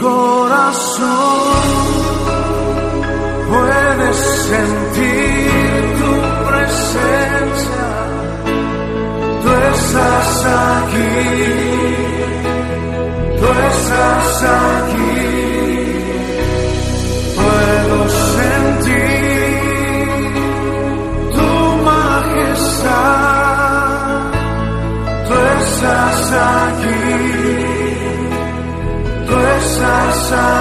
Corazón puedes sentir tu presencia. Tú estás aquí, tú estás aquí. Estás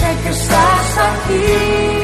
sé que estás aquí.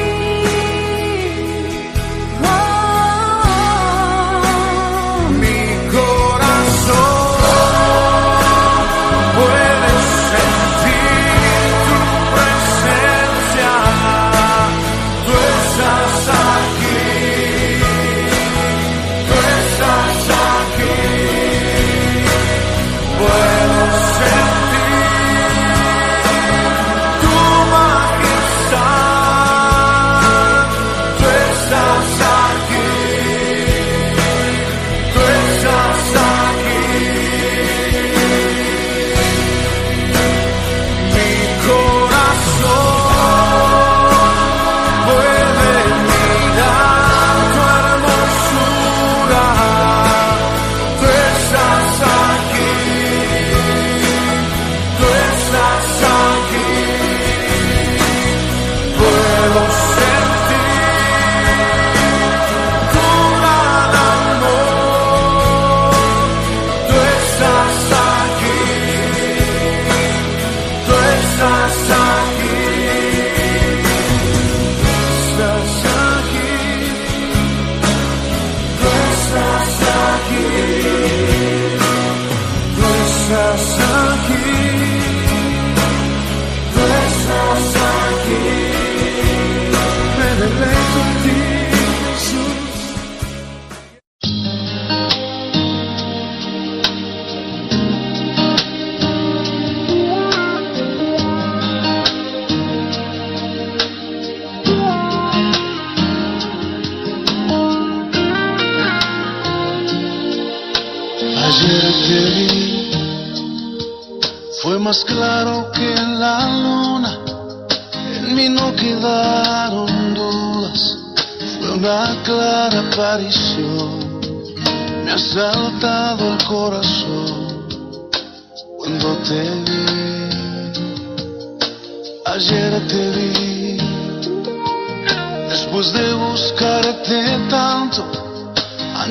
Estás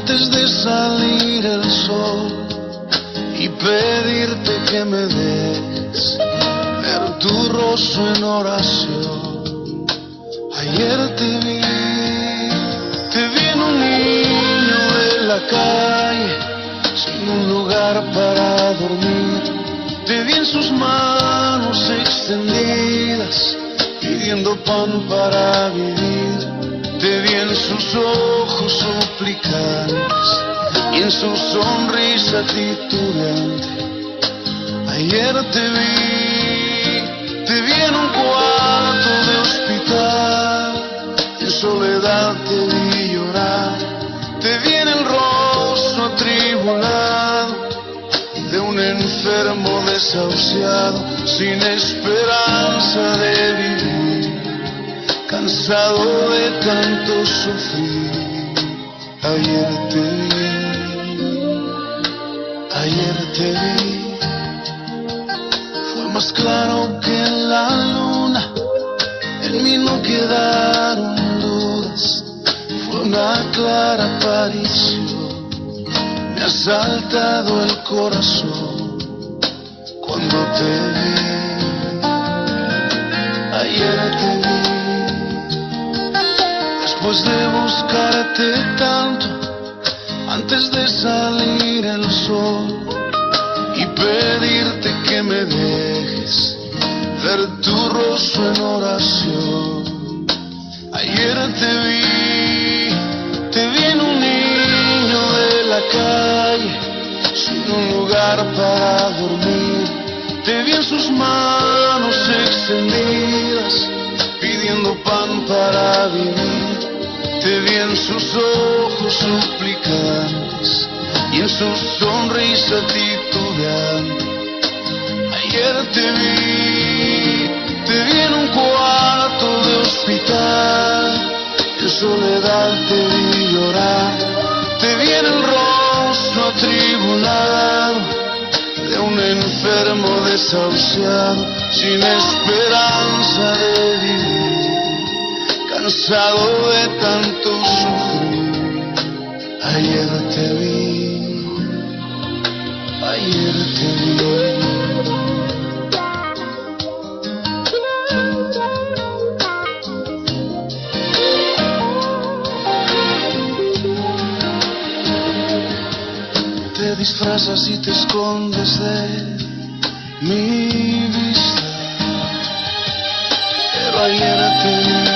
antes de salir el sol y pedirte que me des ver tu rostro en oración. Ayer te vi, te vi en un niño de la calle, sin un lugar para dormir. Te vi en sus manos extendidas pidiendo pan para vivir. Sus ojos suplicantes y en su sonrisa titubeante. Ayer te vi, te vi en un cuarto de hospital, en soledad te vi llorar, te vi en el rostro atribulado de un enfermo desahuciado, sin esperanza de vivir, cansado de tanto sufrir. Ayer te vi, ayer te vi, fue más claro que la luna, en mí no quedaron dudas, fue una clara aparición me ha saltado el corazón cuando te después de buscarte tanto, antes de salir el sol y pedirte que me dejes ver tu rostro en oración. Ayer te vi, te vi en un niño de la calle, sin un lugar para dormir. Te vi en sus manos extendidas, pidiendo pan para vivir. Te vi en sus ojos suplicantes y en su sonrisa titubeante. Ayer te vi, te vi en un cuarto de hospital, en soledad te vi llorar, te vi en el rostro atribulado de un enfermo desahuciado, sin esperanza de vivir, cansado de tanto sufrir. Ayer te vi, ayer te vi. te disfrazas y te escondes de mi vista. Pero ayer te vi,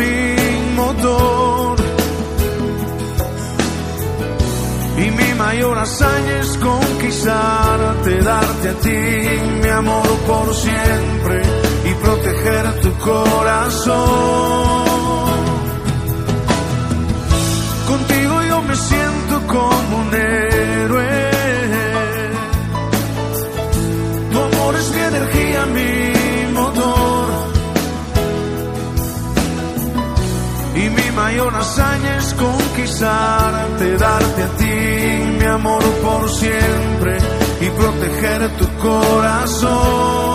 Mi motor. Y mi mayor hazaña es conquistarte, darte a ti mi amor por siempre y proteger tu corazón. hazaña es conquistarte, darte a ti mi amor por siempre y proteger tu corazón.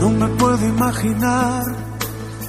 No me puedo imaginar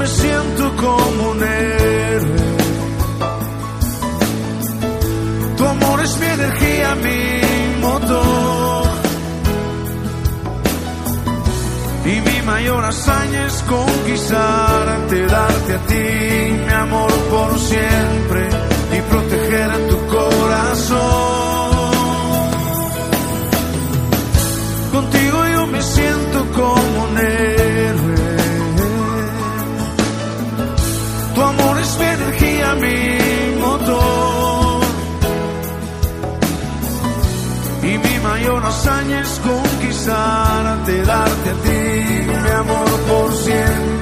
Me siento como un héroe. Tu amor es mi energía, mi motor. Y mi mayor hazaña es conquistarte, darte a ti mi amor por siempre y proteger a tu corazón. Conquistarte, darte a ti mi amor por siempre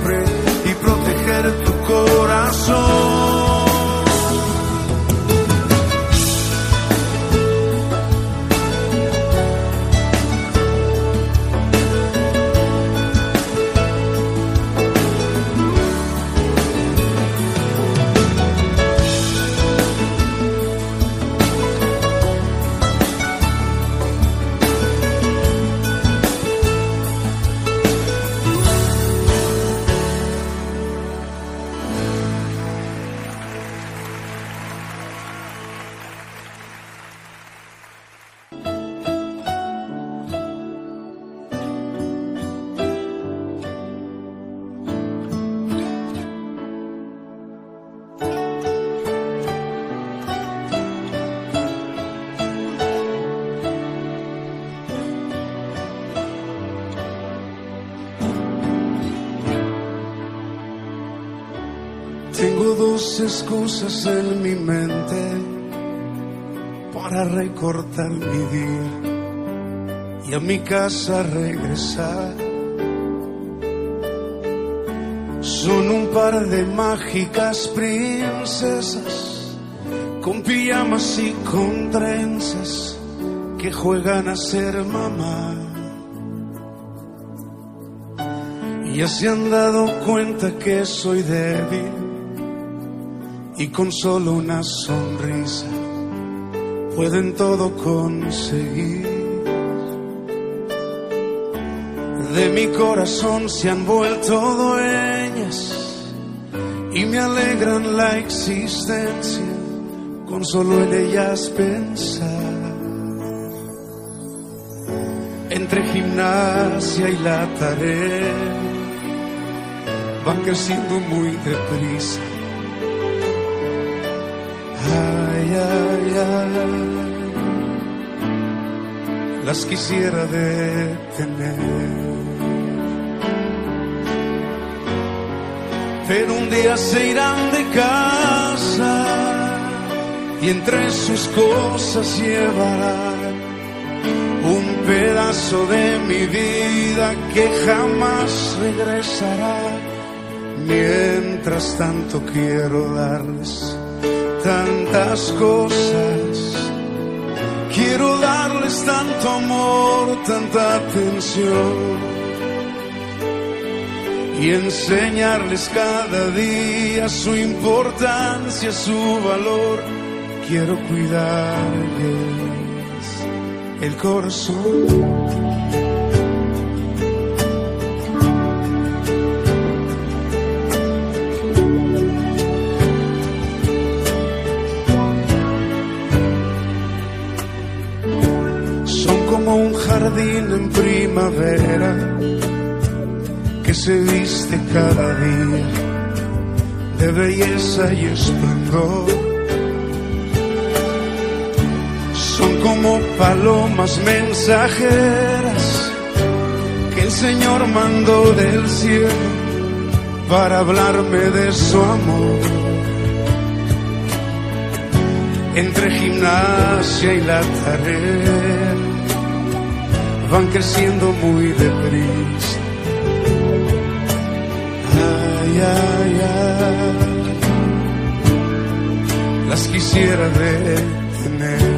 excusas en mi mente para recortar mi día y a mi casa regresar. Son un par de mágicas princesas con pijamas y con trenzas que juegan a ser mamá. Ya se han dado cuenta que soy débil y con solo una sonrisa pueden todo conseguir. De mi corazón se han vuelto dueñas y me alegran la existencia con solo en ellas pensar. Entre gimnasia y la tarea van creciendo muy deprisa Las quisiera detener. Pero un día se irán de casa y entre sus cosas llevarán un pedazo de mi vida que jamás regresará. Mientras tanto quiero darles tantas cosas. Quiero darles tanto amor, tanta atención. Y enseñarles cada día su importancia, su valor. Quiero cuidarles el corazón. Un jardín en primavera que se viste cada día de belleza y esplendor. Son como palomas mensajeras que el Señor mandó del cielo para hablarme de su amor. Entre gimnasia y la tarea van creciendo muy deprisa. Ay, ay, ay, las quisiera detener.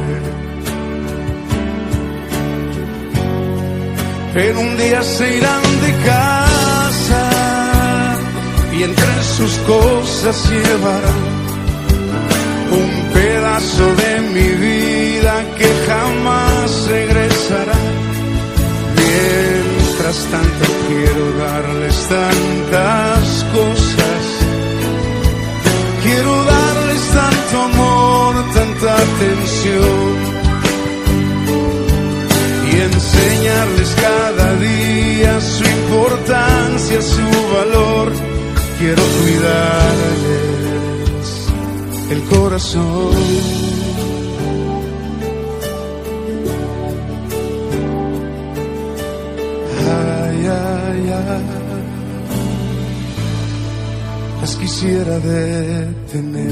Pero un día se irán de casa y entre sus cosas llevarán un pedazo de mi vida que jamás Tanto quiero darles tantas cosas, quiero darles tanto amor, tanta atención y enseñarles cada día su importancia, su valor. Quiero cuidarles el corazón. Las quisiera detener.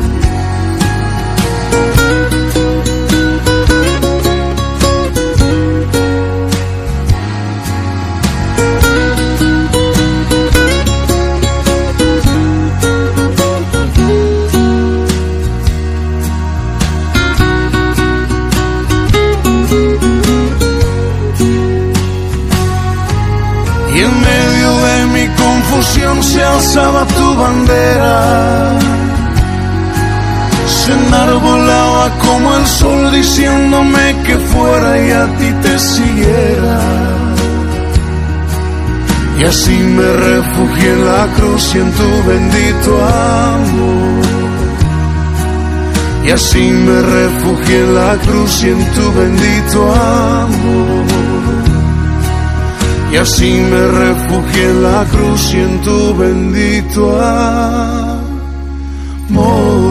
Tu bandera. Se enarbolaba como el sol diciéndome que fuera y a ti te siguiera. Y así me refugié en la cruz y en tu bendito amor. Y así me refugié en la cruz y en tu bendito amor. Y así me refugié en la cruz y en tu bendito amor.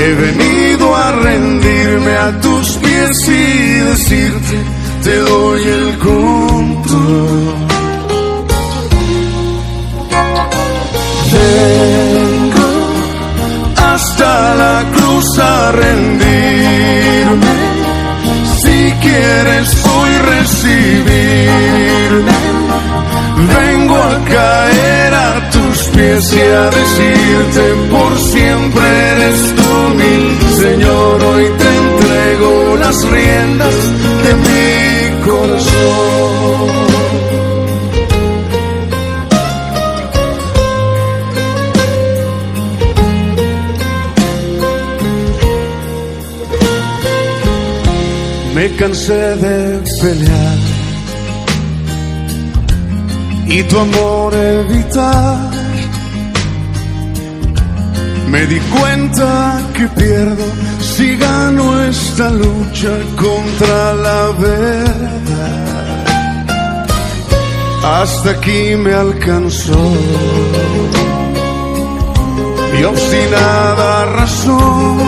He venido a rendirme a tus pies y decirte, te doy el control. Vengo hasta la cruz a rendirme. Si quieres hoy recibirme, vengo a caer y a decirte por siempre eres Señor, hoy te entrego las riendas de mi corazón. Me cansé de pelear y tu amor evitar me di cuenta que pierdo si gano esta lucha contra la verdad. Hasta aquí me alcanzó mi obstinada razón.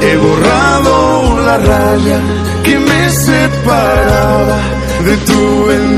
He borrado la raya que me separaba de tu bendición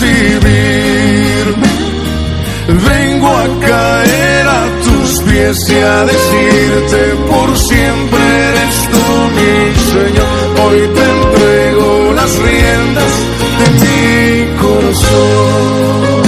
hoy recibirme, vengo a caer a tus pies y a decirte por siempre eres tú mi Señor. Hoy te entrego las riendas de mi corazón.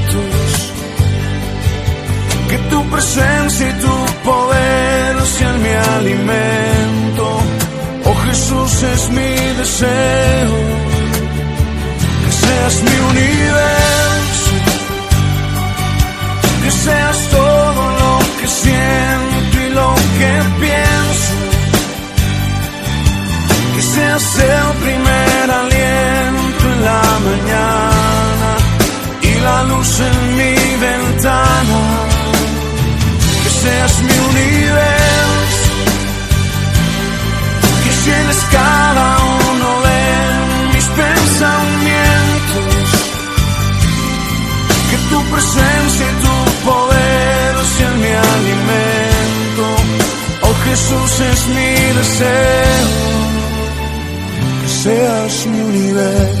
Que tu presencia y tu poder sean mi alimento. Oh Jesús es mi deseo. Que seas mi Jesús es mi deseo. Que seas mi universo.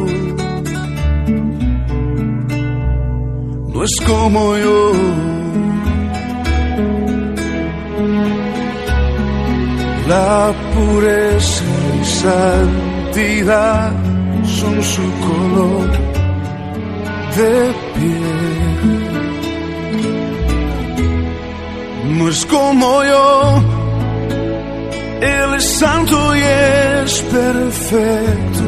No es como yo. La pureza y santidad son su color de piel. No es como yo. Él es santo y es perfecto,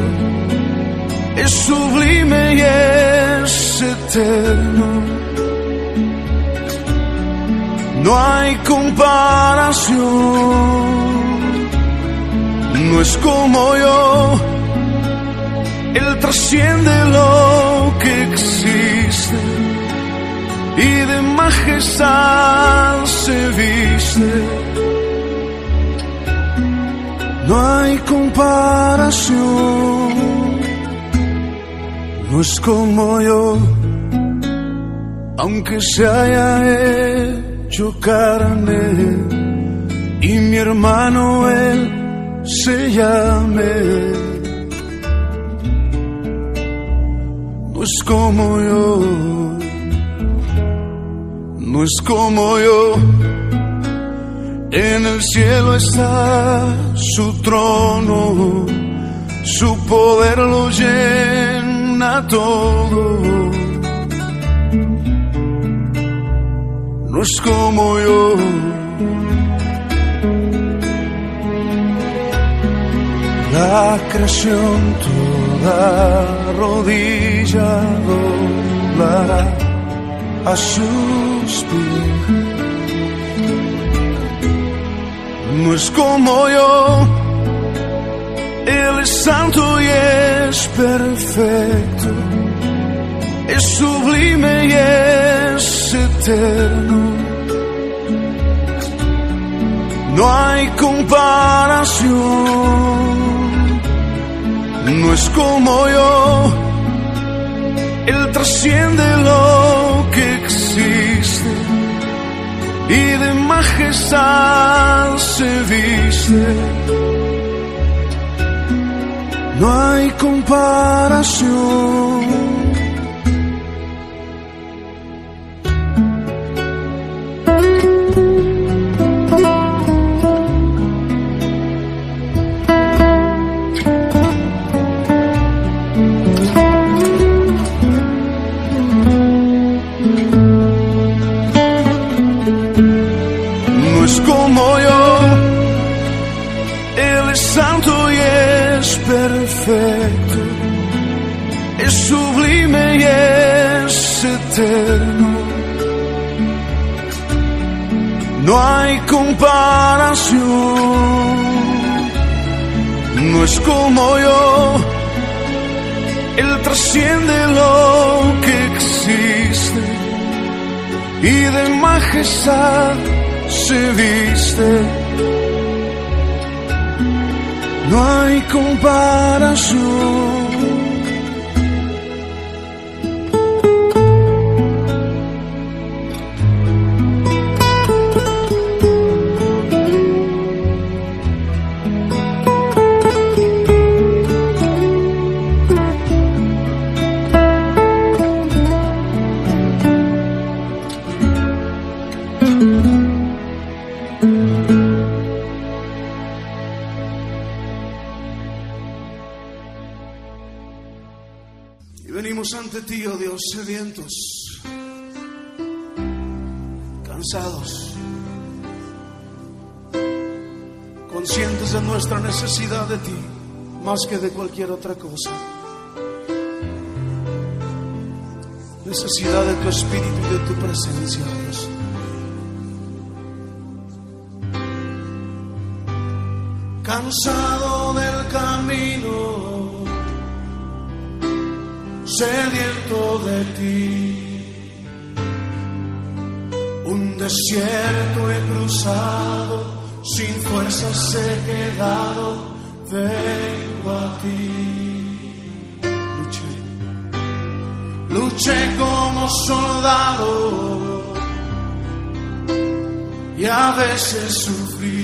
es sublime y es No hay comparación, no es como yo. Él trasciende lo que existe y de majestad se viste. No hay comparación, no es como yo, aunque se haya hecho carne y mi hermano él se llame. No es como yo, no es como yo. En el cielo está su trono, su poder lo llena todo. No es como yo. La creación toda rodilla doblará a sus pies no es como yo. Él es santo y es perfecto, es sublime y es eterno. No hay comparación, no es como yo. Él trasciende lo que existe y de majestad se viste. No hay comparación. Como yo, Él trasciende lo que existe y de majestad se viste. No hay comparación. Sedientos, cansados, conscientes de nuestra necesidad de ti más que de cualquier otra cosa. Necesidad de tu espíritu y de tu presencia, Dios. Cansado sediento de ti. Un desierto he cruzado, sin fuerzas he quedado, vengo a ti. Luché, luché como soldado y a veces sufrí.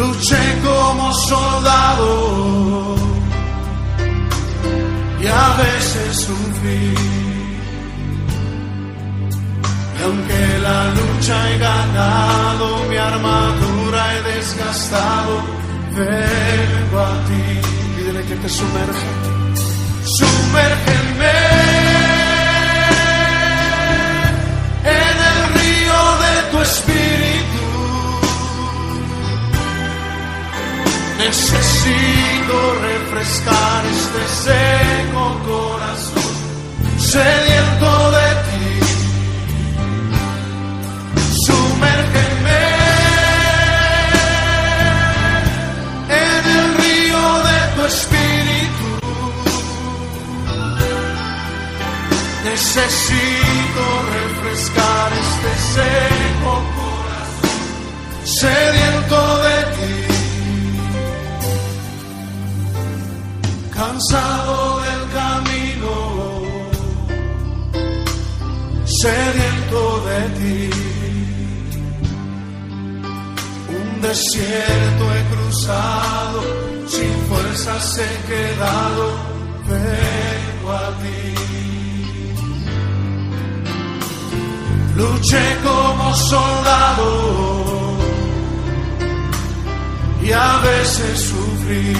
Luché como soldado y a veces sufrí. Y aunque la lucha he ganado, mi armadura he desgastado, vengo a ti. Pídele que te sumerja. Sumérgeme sediento a veces sufrí.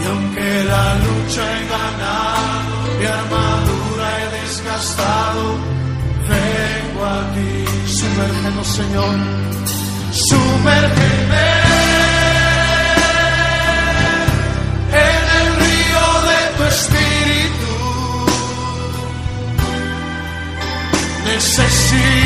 Y aunque la lucha he ganado, mi armadura he desgastado, vengo a ti. Sumérgenos, Señor, sumérgeme en el río de tu espíritu. Necesito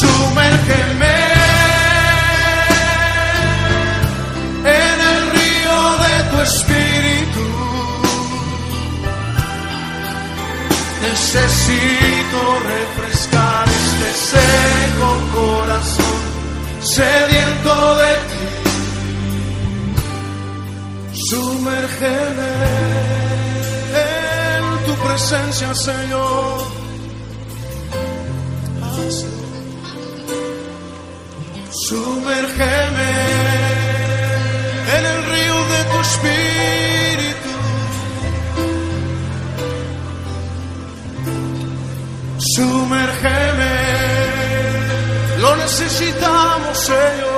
Sumérgeme en el río de tu espíritu. Necesito refrescar este seco corazón, sediento de ti. Sumérgeme en tu presencia, Señor. Sumérgeme en el río de tu espíritu. Sumérgeme, lo necesitamos, Señor.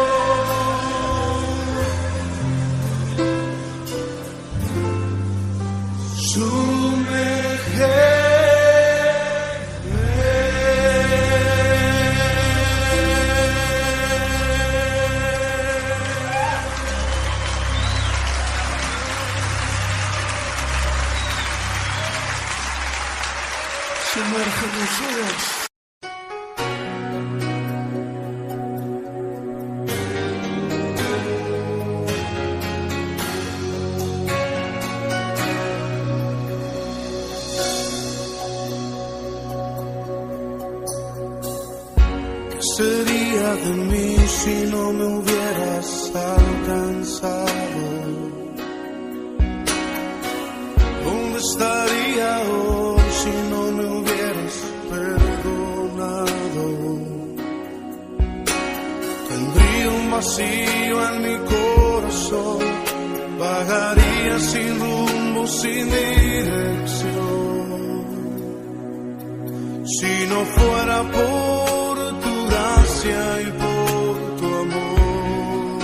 Si no fuera por tu gracia y por tu amor,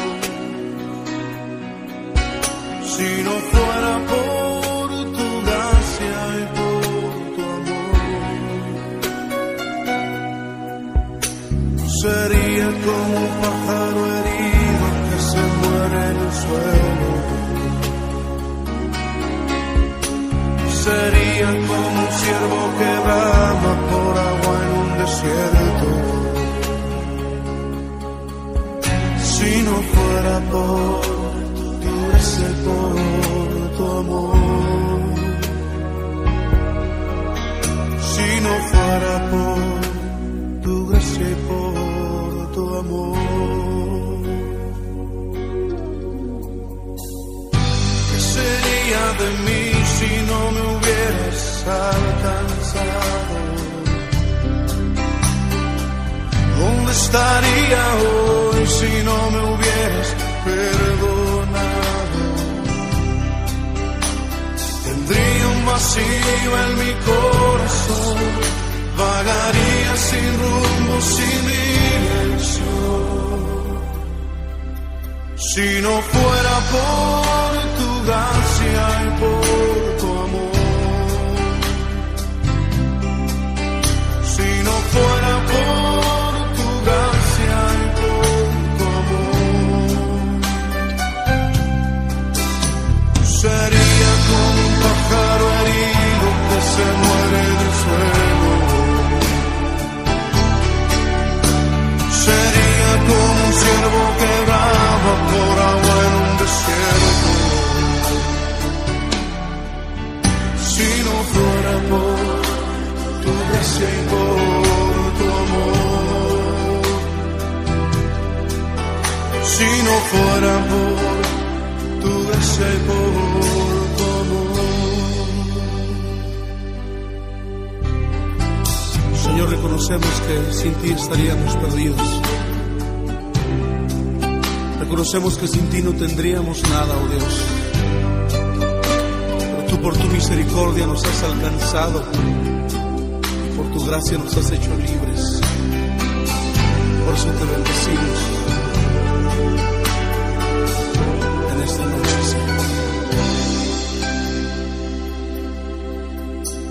si no fuera por tu gracia y por tu amor, sería como un pájaro herido que se muere en el suelo. Sería como un ciervo por tu amor. Si no fuera por tu gracia por tu amor. ¿Qué sería de mí si no me hubieras alcanzado? ¿Dónde estaría hoy si no me hubieras perdonado? Tendría un vacío en mi corazón, vagaría sin rumbo, sin dirección. Si no fuera por tu gracia reconocemos que sin ti estaríamos perdidos. Reconocemos que sin ti no tendríamos nada, oh Dios. Pero tú por tu misericordia nos has alcanzado. Por tu gracia nos has hecho libres. Por eso te bendecimos. En esta noche, Señor.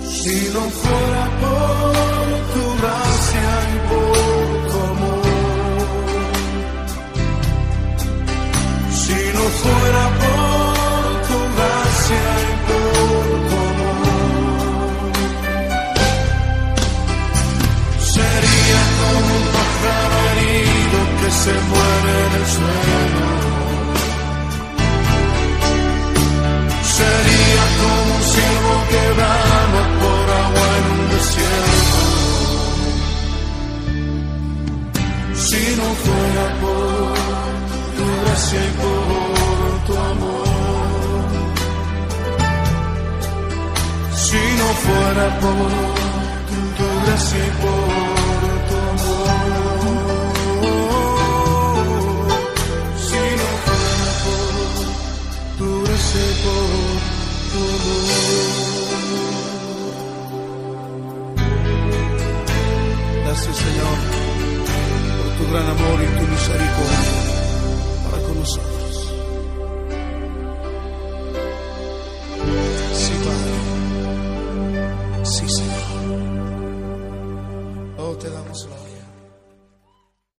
Si no fuera por se muere en el suelo. Sería como un ciervo que brama por agua en un desierto. Si no fuera por tu gracia y por tu amor. Si no fuera por tu gracia y por amor. Gracias Señor por tu gran amor y tu misericordia